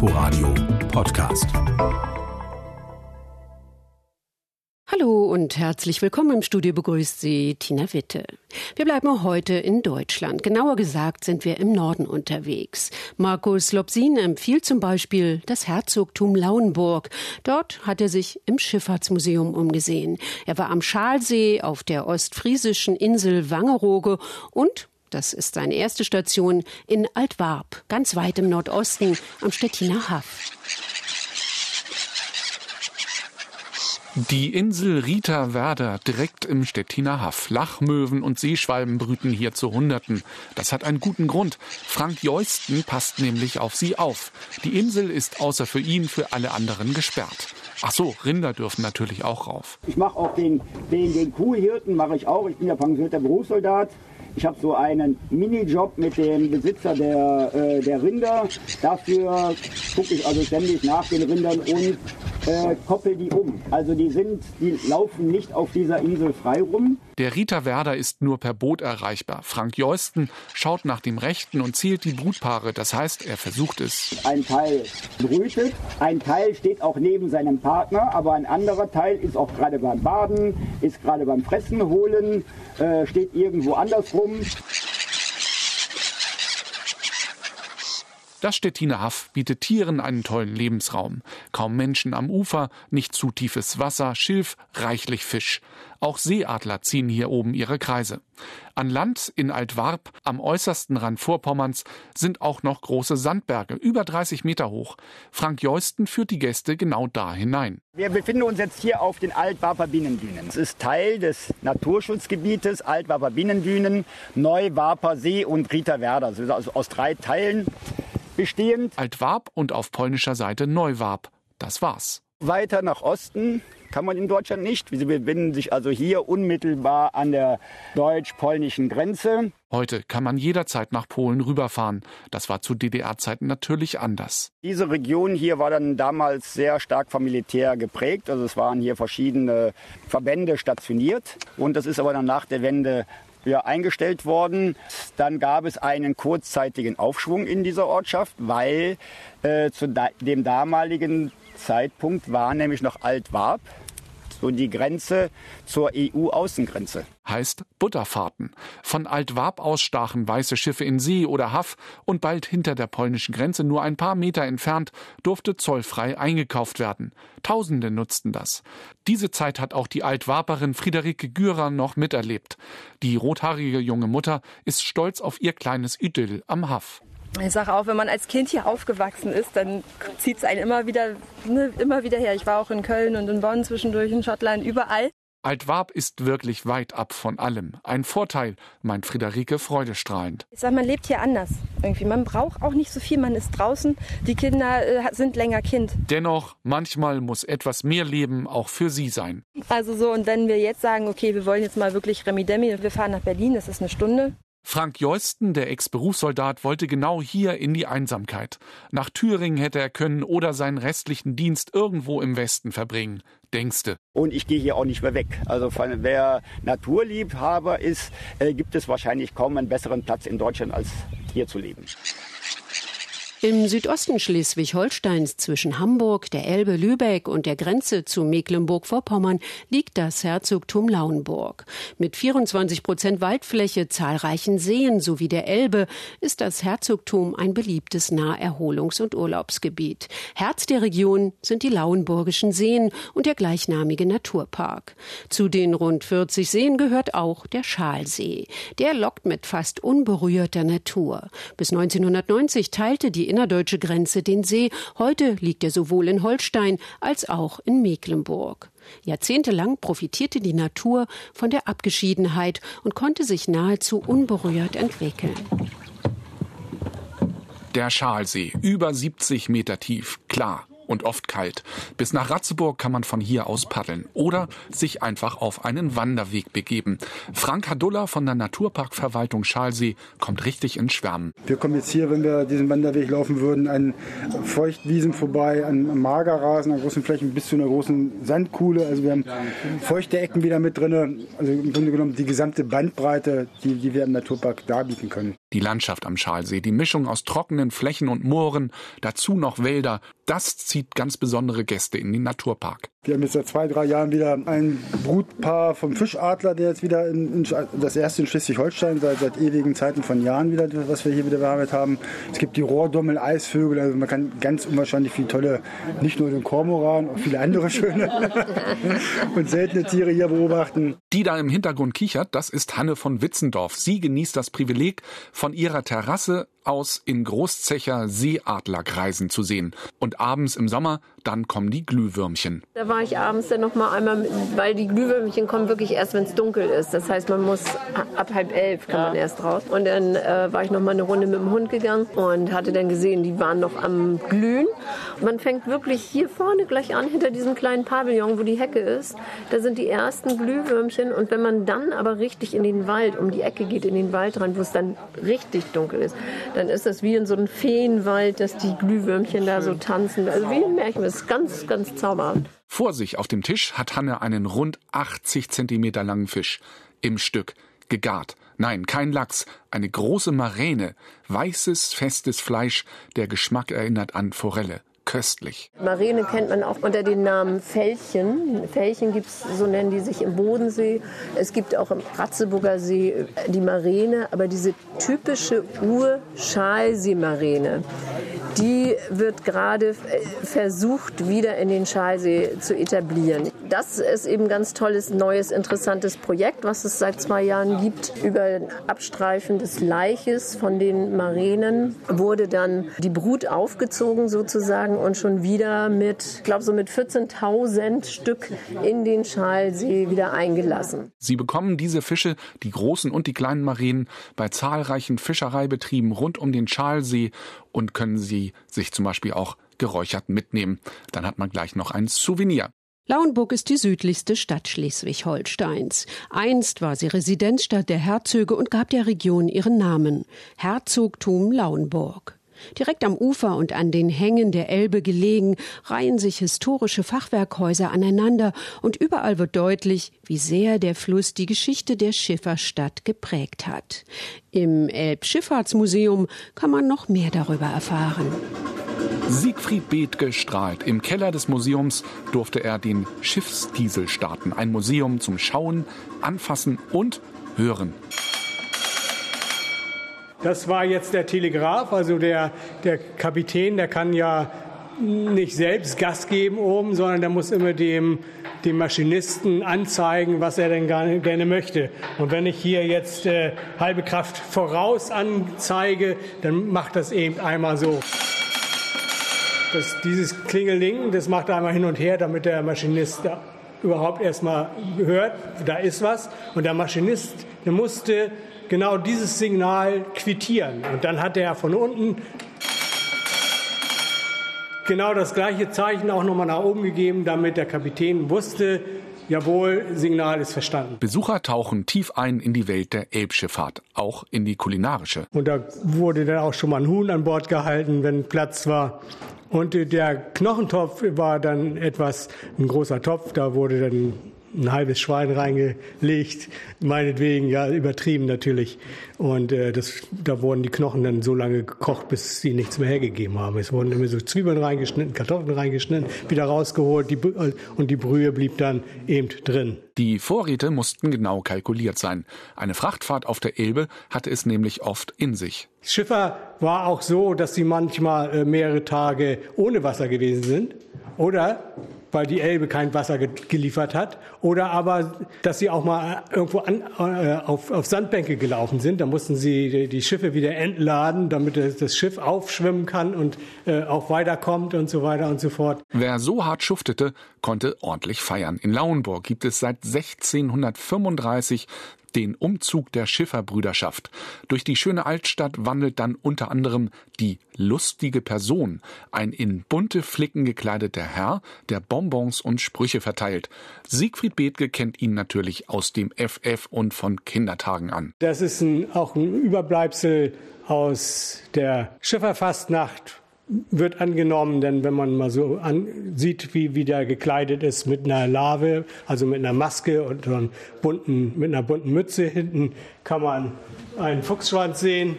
Inforadio Podcast. Hallo und herzlich willkommen im Studio begrüßt Sie Tina Witte. Wir bleiben heute in Deutschland. Genauer gesagt sind wir im Norden unterwegs. Markus Lobsin empfiehlt zum Beispiel das Herzogtum Lauenburg. Dort hat er sich im Schifffahrtsmuseum umgesehen. Er war am Schalsee auf der ostfriesischen Insel Wangerooge und das ist seine erste Station in Altwarp, ganz weit im Nordosten am Stettiner Haff. Die Insel Rita Werder direkt im Stettiner Haff. Lachmöwen und Seeschwalben brüten hier zu Hunderten. Das hat einen guten Grund. Frank Jeusten passt nämlich auf sie auf. Die Insel ist außer für ihn für alle anderen gesperrt. Ach so, Rinder dürfen natürlich auch rauf. Ich mache auch den, den, den Kuhhirten, mache ich auch. Ich bin ja pensionierter Berufssoldat. Ich habe so einen Minijob mit dem Besitzer der, äh, der Rinder. Dafür gucke ich also ständig nach den Rindern und äh, koppel die um. Also die sind, die laufen nicht auf dieser Insel frei rum. Der Rita Werder ist nur per Boot erreichbar. Frank Jeusten schaut nach dem Rechten und zählt die Brutpaare. Das heißt, er versucht es. Ein Teil brütet, ein Teil steht auch neben seinem Partner, aber ein anderer Teil ist auch gerade beim Baden, ist gerade beim Fressen holen, äh, steht irgendwo andersrum. Das Stettiner Haff bietet Tieren einen tollen Lebensraum. Kaum Menschen am Ufer, nicht zu tiefes Wasser, Schilf, reichlich Fisch. Auch Seeadler ziehen hier oben ihre Kreise. An Land in Altwarp, am äußersten Rand Vorpommerns, sind auch noch große Sandberge, über 30 Meter hoch. Frank Jeusten führt die Gäste genau da hinein. Wir befinden uns jetzt hier auf den Altwarper Bienendünen. Es ist Teil des Naturschutzgebietes Altwarper Bienendünen, Neuwarper See und Rieterwerder. Also aus drei Teilen bestehend. Altwarp und auf polnischer Seite Neuwarp. Das war's. Weiter nach Osten kann man in Deutschland nicht. Sie befinden sich also hier unmittelbar an der deutsch-polnischen Grenze. Heute kann man jederzeit nach Polen rüberfahren. Das war zu DDR-Zeiten natürlich anders. Diese Region hier war dann damals sehr stark vom Militär geprägt. Also es waren hier verschiedene Verbände stationiert. Und das ist aber dann nach der Wende ja, eingestellt worden. Dann gab es einen kurzzeitigen Aufschwung in dieser Ortschaft, weil äh, zu da dem damaligen Zeitpunkt war nämlich noch Altwarp, so die Grenze zur EU-Außengrenze. Heißt Butterfahrten. Von Altwarp aus stachen weiße Schiffe in See oder Haff und bald hinter der polnischen Grenze, nur ein paar Meter entfernt, durfte zollfrei eingekauft werden. Tausende nutzten das. Diese Zeit hat auch die Altwarperin Friederike Gürer noch miterlebt. Die rothaarige junge Mutter ist stolz auf ihr kleines Idyll am Haff. Ich sage auch, wenn man als Kind hier aufgewachsen ist, dann zieht es einen immer wieder, ne, immer wieder her. Ich war auch in Köln und in Bonn zwischendurch, in Schottland, überall. Altwarp ist wirklich weit ab von allem. Ein Vorteil, meint Friederike freudestrahlend. Ich sage, man lebt hier anders. Irgendwie. Man braucht auch nicht so viel, man ist draußen. Die Kinder äh, sind länger Kind. Dennoch, manchmal muss etwas mehr Leben auch für sie sein. Also so, und wenn wir jetzt sagen, okay, wir wollen jetzt mal wirklich Remi Demi, wir fahren nach Berlin, das ist eine Stunde. Frank Jeusten, der Ex-Berufssoldat, wollte genau hier in die Einsamkeit. Nach Thüringen hätte er können oder seinen restlichen Dienst irgendwo im Westen verbringen. Denkste. Und ich gehe hier auch nicht mehr weg. Also wer Naturliebhaber ist, äh, gibt es wahrscheinlich kaum einen besseren Platz in Deutschland als hier zu leben. Im Südosten Schleswig-Holsteins zwischen Hamburg, der Elbe, Lübeck und der Grenze zu Mecklenburg-Vorpommern liegt das Herzogtum Lauenburg. Mit 24 Prozent Waldfläche, zahlreichen Seen sowie der Elbe ist das Herzogtum ein beliebtes Naherholungs- und Urlaubsgebiet. Herz der Region sind die Lauenburgischen Seen und der gleichnamige Naturpark. Zu den rund 40 Seen gehört auch der Schalsee. Der lockt mit fast unberührter Natur. Bis 1990 teilte die innerdeutsche Grenze den See. Heute liegt er sowohl in Holstein als auch in Mecklenburg. Jahrzehntelang profitierte die Natur von der Abgeschiedenheit und konnte sich nahezu unberührt entwickeln. Der Schalsee, über 70 Meter tief, klar, und oft kalt. Bis nach Ratzeburg kann man von hier aus paddeln oder sich einfach auf einen Wanderweg begeben. Frank Hadulla von der Naturparkverwaltung Schalsee kommt richtig ins Schwärmen. Wir kommen jetzt hier, wenn wir diesen Wanderweg laufen würden, an Feuchtwiesen vorbei, an Magerrasen, an großen Flächen bis zu einer großen Sandkuhle. Also wir haben feuchte Ecken wieder mit drin. Also im Grunde genommen die gesamte Bandbreite, die, die wir im Naturpark darbieten können. Die Landschaft am Schalsee, die Mischung aus trockenen Flächen und Mooren, dazu noch Wälder, das zieht ganz besondere Gäste in den Naturpark. Wir haben jetzt seit zwei, drei Jahren wieder ein Brutpaar vom Fischadler, der jetzt wieder in, in, das erste in Schleswig-Holstein seit, seit ewigen Zeiten von Jahren wieder, was wir hier wieder bearbeitet haben. Es gibt die Rohrdommel, Eisvögel, also man kann ganz unwahrscheinlich viele tolle, nicht nur den Kormoran, auch viele andere schöne und seltene Tiere hier beobachten. Die da im Hintergrund kichert, das ist Hanne von Witzendorf. Sie genießt das Privileg, von ihrer Terrasse aus in Großzecher Seeadlerkreisen zu sehen. Und abends im Sommer, dann kommen die Glühwürmchen. Da war ich abends dann noch mal einmal, weil die Glühwürmchen kommen wirklich erst, wenn es dunkel ist. Das heißt, man muss ab halb elf kann man erst raus. Und dann äh, war ich noch mal eine Runde mit dem Hund gegangen und hatte dann gesehen, die waren noch am Glühen. man fängt wirklich hier vorne gleich an, hinter diesem kleinen Pavillon, wo die Hecke ist. Da sind die ersten Glühwürmchen. Und wenn man dann aber richtig in den Wald, um die Ecke geht, in den Wald rein, wo es dann richtig dunkel ist, dann ist das wie in so einem Feenwald, dass die Glühwürmchen da so tanzen. Also wie ein Märchen, das ist ganz, ganz zauberhaft. Vor sich auf dem Tisch hat Hanne einen rund 80 Zentimeter langen Fisch. Im Stück. Gegart. Nein, kein Lachs. Eine große Maräne. Weißes, festes Fleisch. Der Geschmack erinnert an Forelle köstlich. Marine kennt man auch unter dem Namen Fellchen. Fellchen gibt es, so nennen die sich im Bodensee. Es gibt auch im Ratzeburger See die Marine, aber diese typische Ur-Schalsee-Marine, die wird gerade versucht, wieder in den Schalsee zu etablieren. Das ist eben ein ganz tolles, neues, interessantes Projekt, was es seit zwei Jahren gibt. Über Abstreifen des Leiches von den Marinen wurde dann die Brut aufgezogen sozusagen und schon wieder mit, ich glaube so mit 14.000 Stück in den Schalsee wieder eingelassen. Sie bekommen diese Fische, die großen und die kleinen Marinen, bei zahlreichen Fischereibetrieben rund um den Schalsee und können sie sich zum Beispiel auch geräuchert mitnehmen. Dann hat man gleich noch ein Souvenir. Lauenburg ist die südlichste Stadt Schleswig-Holsteins. Einst war sie Residenzstadt der Herzöge und gab der Region ihren Namen Herzogtum Lauenburg. Direkt am Ufer und an den Hängen der Elbe gelegen, reihen sich historische Fachwerkhäuser aneinander und überall wird deutlich, wie sehr der Fluss die Geschichte der Schifferstadt geprägt hat. Im Elbschifffahrtsmuseum kann man noch mehr darüber erfahren. Siegfried Bethke strahlt. Im Keller des Museums durfte er den Schiffsdiesel starten. Ein Museum zum Schauen, Anfassen und Hören. Das war jetzt der Telegraph, also der, der Kapitän, der kann ja nicht selbst Gas geben oben, sondern der muss immer dem, dem Maschinisten anzeigen, was er denn gerne, möchte. Und wenn ich hier jetzt äh, halbe Kraft voraus anzeige, dann macht das eben einmal so. Das, dieses Klingeling, das macht einmal hin und her, damit der Maschinist überhaupt erstmal hört, da ist was. Und der Maschinist, der musste genau dieses Signal quittieren. Und dann hat er von unten genau das gleiche Zeichen auch nochmal nach oben gegeben, damit der Kapitän wusste, Jawohl, Signal ist verstanden. Besucher tauchen tief ein in die Welt der Elbschifffahrt, auch in die kulinarische. Und da wurde dann auch schon mal ein Huhn an Bord gehalten, wenn Platz war. Und der Knochentopf war dann etwas, ein großer Topf, da wurde dann ein halbes Schwein reingelegt, meinetwegen, ja, übertrieben natürlich. Und äh, das, da wurden die Knochen dann so lange gekocht, bis sie nichts mehr hergegeben haben. Es wurden immer so Zwiebeln reingeschnitten, Kartoffeln reingeschnitten, wieder rausgeholt die, und die Brühe blieb dann eben drin. Die Vorräte mussten genau kalkuliert sein. Eine Frachtfahrt auf der Elbe hatte es nämlich oft in sich. Schiffer war auch so, dass sie manchmal äh, mehrere Tage ohne Wasser gewesen sind. Oder weil die Elbe kein Wasser ge geliefert hat. Oder aber, dass sie auch mal irgendwo an, äh, auf, auf Sandbänke gelaufen sind. Da mussten sie die, die Schiffe wieder entladen, damit das Schiff aufschwimmen kann und äh, auch weiterkommt und so weiter und so fort. Wer so hart schuftete, konnte ordentlich feiern. In Lauenburg gibt es seit 1635 den Umzug der Schifferbrüderschaft. Durch die schöne Altstadt wandelt dann unter anderem die lustige Person, ein in bunte Flicken gekleideter Herr, der Bonbons und Sprüche verteilt. Siegfried Bethke kennt ihn natürlich aus dem FF und von Kindertagen an. Das ist ein, auch ein Überbleibsel aus der Schifferfastnacht wird angenommen, denn wenn man mal so sieht, wie, wie der gekleidet ist mit einer Larve, also mit einer Maske und einem bunten, mit einer bunten Mütze hinten, kann man einen Fuchsschwanz sehen,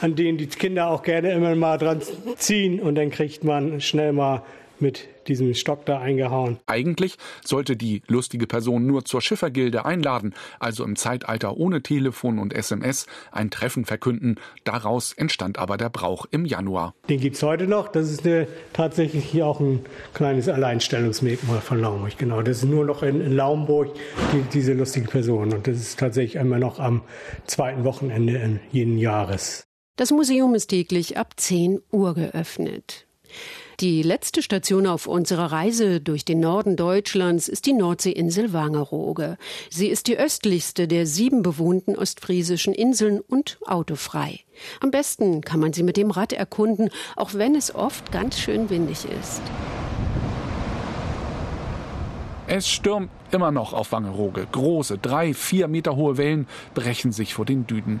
an den die Kinder auch gerne immer mal dran ziehen und dann kriegt man schnell mal mit diesem Stock da eingehauen. Eigentlich sollte die lustige Person nur zur Schiffergilde einladen, also im Zeitalter ohne Telefon und SMS ein Treffen verkünden. Daraus entstand aber der Brauch im Januar. Den gibt es heute noch. Das ist eine, tatsächlich hier auch ein kleines Alleinstellungsmerkmal von Laumburg. Genau, das ist nur noch in, in Laumburg die, diese lustige Person. Und das ist tatsächlich immer noch am zweiten Wochenende jeden Jahres. Das Museum ist täglich ab 10 Uhr geöffnet. Die letzte Station auf unserer Reise durch den Norden Deutschlands ist die Nordseeinsel Wangerooge. Sie ist die östlichste der sieben bewohnten ostfriesischen Inseln und autofrei. Am besten kann man sie mit dem Rad erkunden, auch wenn es oft ganz schön windig ist. Es stürmt immer noch auf Wangerooge. Große, drei, vier Meter hohe Wellen brechen sich vor den Dünen.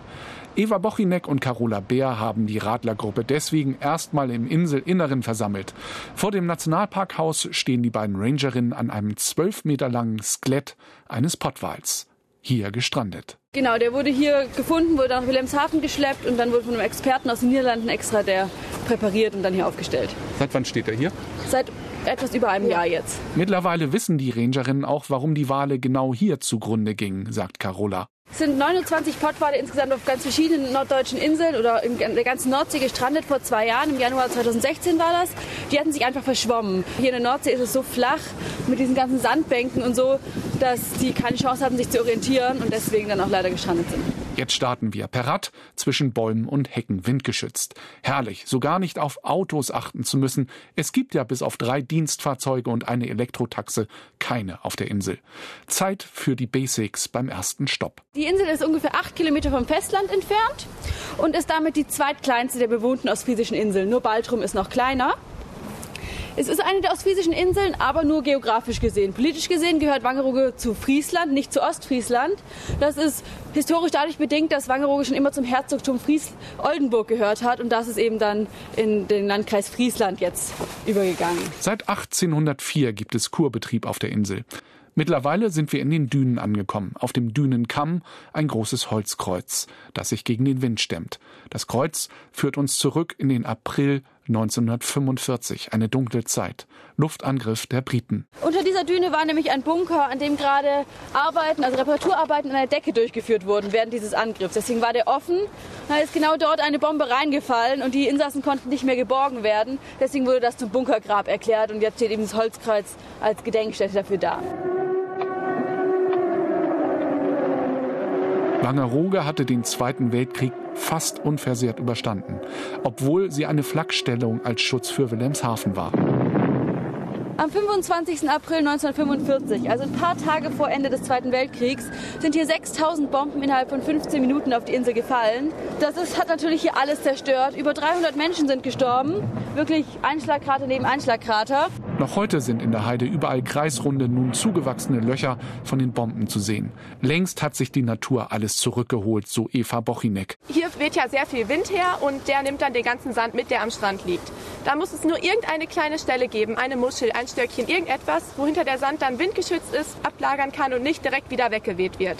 Eva Bochinek und Carola Bär haben die Radlergruppe deswegen erstmal im Inselinneren versammelt. Vor dem Nationalparkhaus stehen die beiden Rangerinnen an einem zwölf Meter langen Skelett eines Pottwals. Hier gestrandet. Genau, der wurde hier gefunden, wurde nach Wilhelmshaven geschleppt und dann wurde von einem Experten aus den Niederlanden extra der präpariert und dann hier aufgestellt. Seit wann steht er hier? Seit etwas über einem Jahr jetzt. Mittlerweile wissen die Rangerinnen auch, warum die Wale genau hier zugrunde gingen, sagt Carola. Es sind 29 Pottwale insgesamt auf ganz verschiedenen norddeutschen Inseln oder in der ganzen Nordsee gestrandet vor zwei Jahren. Im Januar 2016 war das. Die hatten sich einfach verschwommen. Hier in der Nordsee ist es so flach mit diesen ganzen Sandbänken und so, dass die keine Chance hatten, sich zu orientieren und deswegen dann auch leider gestrandet sind. Jetzt starten wir per Rad zwischen Bäumen und Hecken windgeschützt. Herrlich, so gar nicht auf Autos achten zu müssen. Es gibt ja bis auf drei Dienstfahrzeuge und eine Elektrotaxe keine auf der Insel. Zeit für die Basics beim ersten Stopp. Die Insel ist ungefähr acht Kilometer vom Festland entfernt und ist damit die zweitkleinste der bewohnten ostfriesischen Inseln. Nur Baltrum ist noch kleiner. Es ist eine der ostfriesischen Inseln, aber nur geografisch gesehen. Politisch gesehen gehört Wangerooge zu Friesland, nicht zu Ostfriesland. Das ist historisch dadurch bedingt, dass Wangerooge schon immer zum Herzogtum Fries-Oldenburg gehört hat und das ist eben dann in den Landkreis Friesland jetzt übergegangen. Seit 1804 gibt es Kurbetrieb auf der Insel. Mittlerweile sind wir in den Dünen angekommen. Auf dem Dünenkamm ein großes Holzkreuz, das sich gegen den Wind stemmt. Das Kreuz führt uns zurück in den April 1945, eine dunkle Zeit. Luftangriff der Briten. Unter dieser Düne war nämlich ein Bunker, an dem gerade Arbeiten, also Reparaturarbeiten an der Decke durchgeführt wurden während dieses Angriffs. Deswegen war der offen. Da ist genau dort eine Bombe reingefallen und die Insassen konnten nicht mehr geborgen werden. Deswegen wurde das zum Bunkergrab erklärt und jetzt steht eben das Holzkreuz als Gedenkstätte dafür da. Wangerooge hatte den Zweiten Weltkrieg fast unversehrt überstanden, obwohl sie eine Flakstellung als Schutz für Wilhelmshaven war. Am 25. April 1945, also ein paar Tage vor Ende des Zweiten Weltkriegs, sind hier 6000 Bomben innerhalb von 15 Minuten auf die Insel gefallen. Das ist, hat natürlich hier alles zerstört. Über 300 Menschen sind gestorben. Wirklich Einschlagkrater neben Einschlagkrater. Noch heute sind in der Heide überall kreisrunde, nun zugewachsene Löcher von den Bomben zu sehen. Längst hat sich die Natur alles zurückgeholt, so Eva Bochinek. Hier weht ja sehr viel Wind her und der nimmt dann den ganzen Sand mit, der am Strand liegt. Da muss es nur irgendeine kleine Stelle geben, eine Muschel, ein Stöckchen, irgendetwas, wo hinter der Sand dann windgeschützt ist, ablagern kann und nicht direkt wieder weggeweht wird.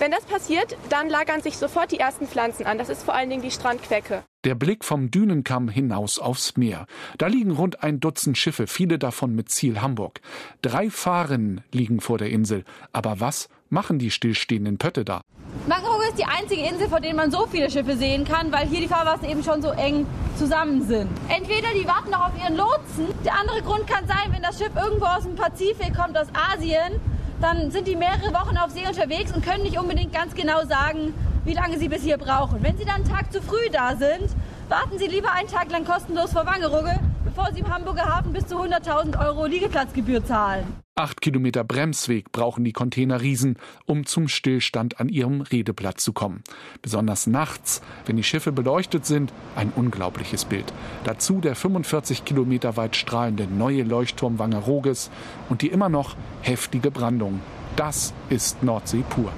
Wenn das passiert, dann lagern sich sofort die ersten Pflanzen an. Das ist vor allen Dingen die Strandquecke. Der Blick vom Dünenkamm hinaus aufs Meer. Da liegen rund ein Dutzend Schiffe, viele davon mit Ziel Hamburg. Drei Fahrerinnen liegen vor der Insel. Aber was machen die stillstehenden Pötte da? Mangrove ist die einzige Insel, vor der man so viele Schiffe sehen kann, weil hier die Fahrwasser eben schon so eng zusammen sind. Entweder die warten noch auf ihren Lotsen. Der andere Grund kann sein, wenn das Schiff irgendwo aus dem Pazifik kommt, aus Asien, dann sind die mehrere Wochen auf See unterwegs und können nicht unbedingt ganz genau sagen, wie lange sie bis hier brauchen. Wenn sie dann einen Tag zu früh da sind, warten sie lieber einen Tag lang kostenlos vor Wangerooge, bevor sie im Hamburger Hafen bis zu 100.000 Euro Liegeplatzgebühr zahlen. Acht Kilometer Bremsweg brauchen die Containerriesen, um zum Stillstand an ihrem Redeplatz zu kommen. Besonders nachts, wenn die Schiffe beleuchtet sind, ein unglaubliches Bild. Dazu der 45 Kilometer weit strahlende neue Leuchtturm Wangerooges und die immer noch heftige Brandung. Das ist Nordsee pur.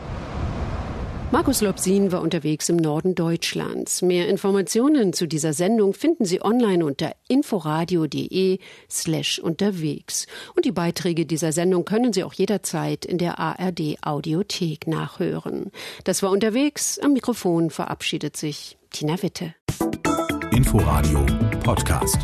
Markus Lobsin war unterwegs im Norden Deutschlands. Mehr Informationen zu dieser Sendung finden Sie online unter inforadio.de slash unterwegs. Und die Beiträge dieser Sendung können Sie auch jederzeit in der ARD Audiothek nachhören. Das war unterwegs. Am Mikrofon verabschiedet sich Tina Witte. Inforadio Podcast.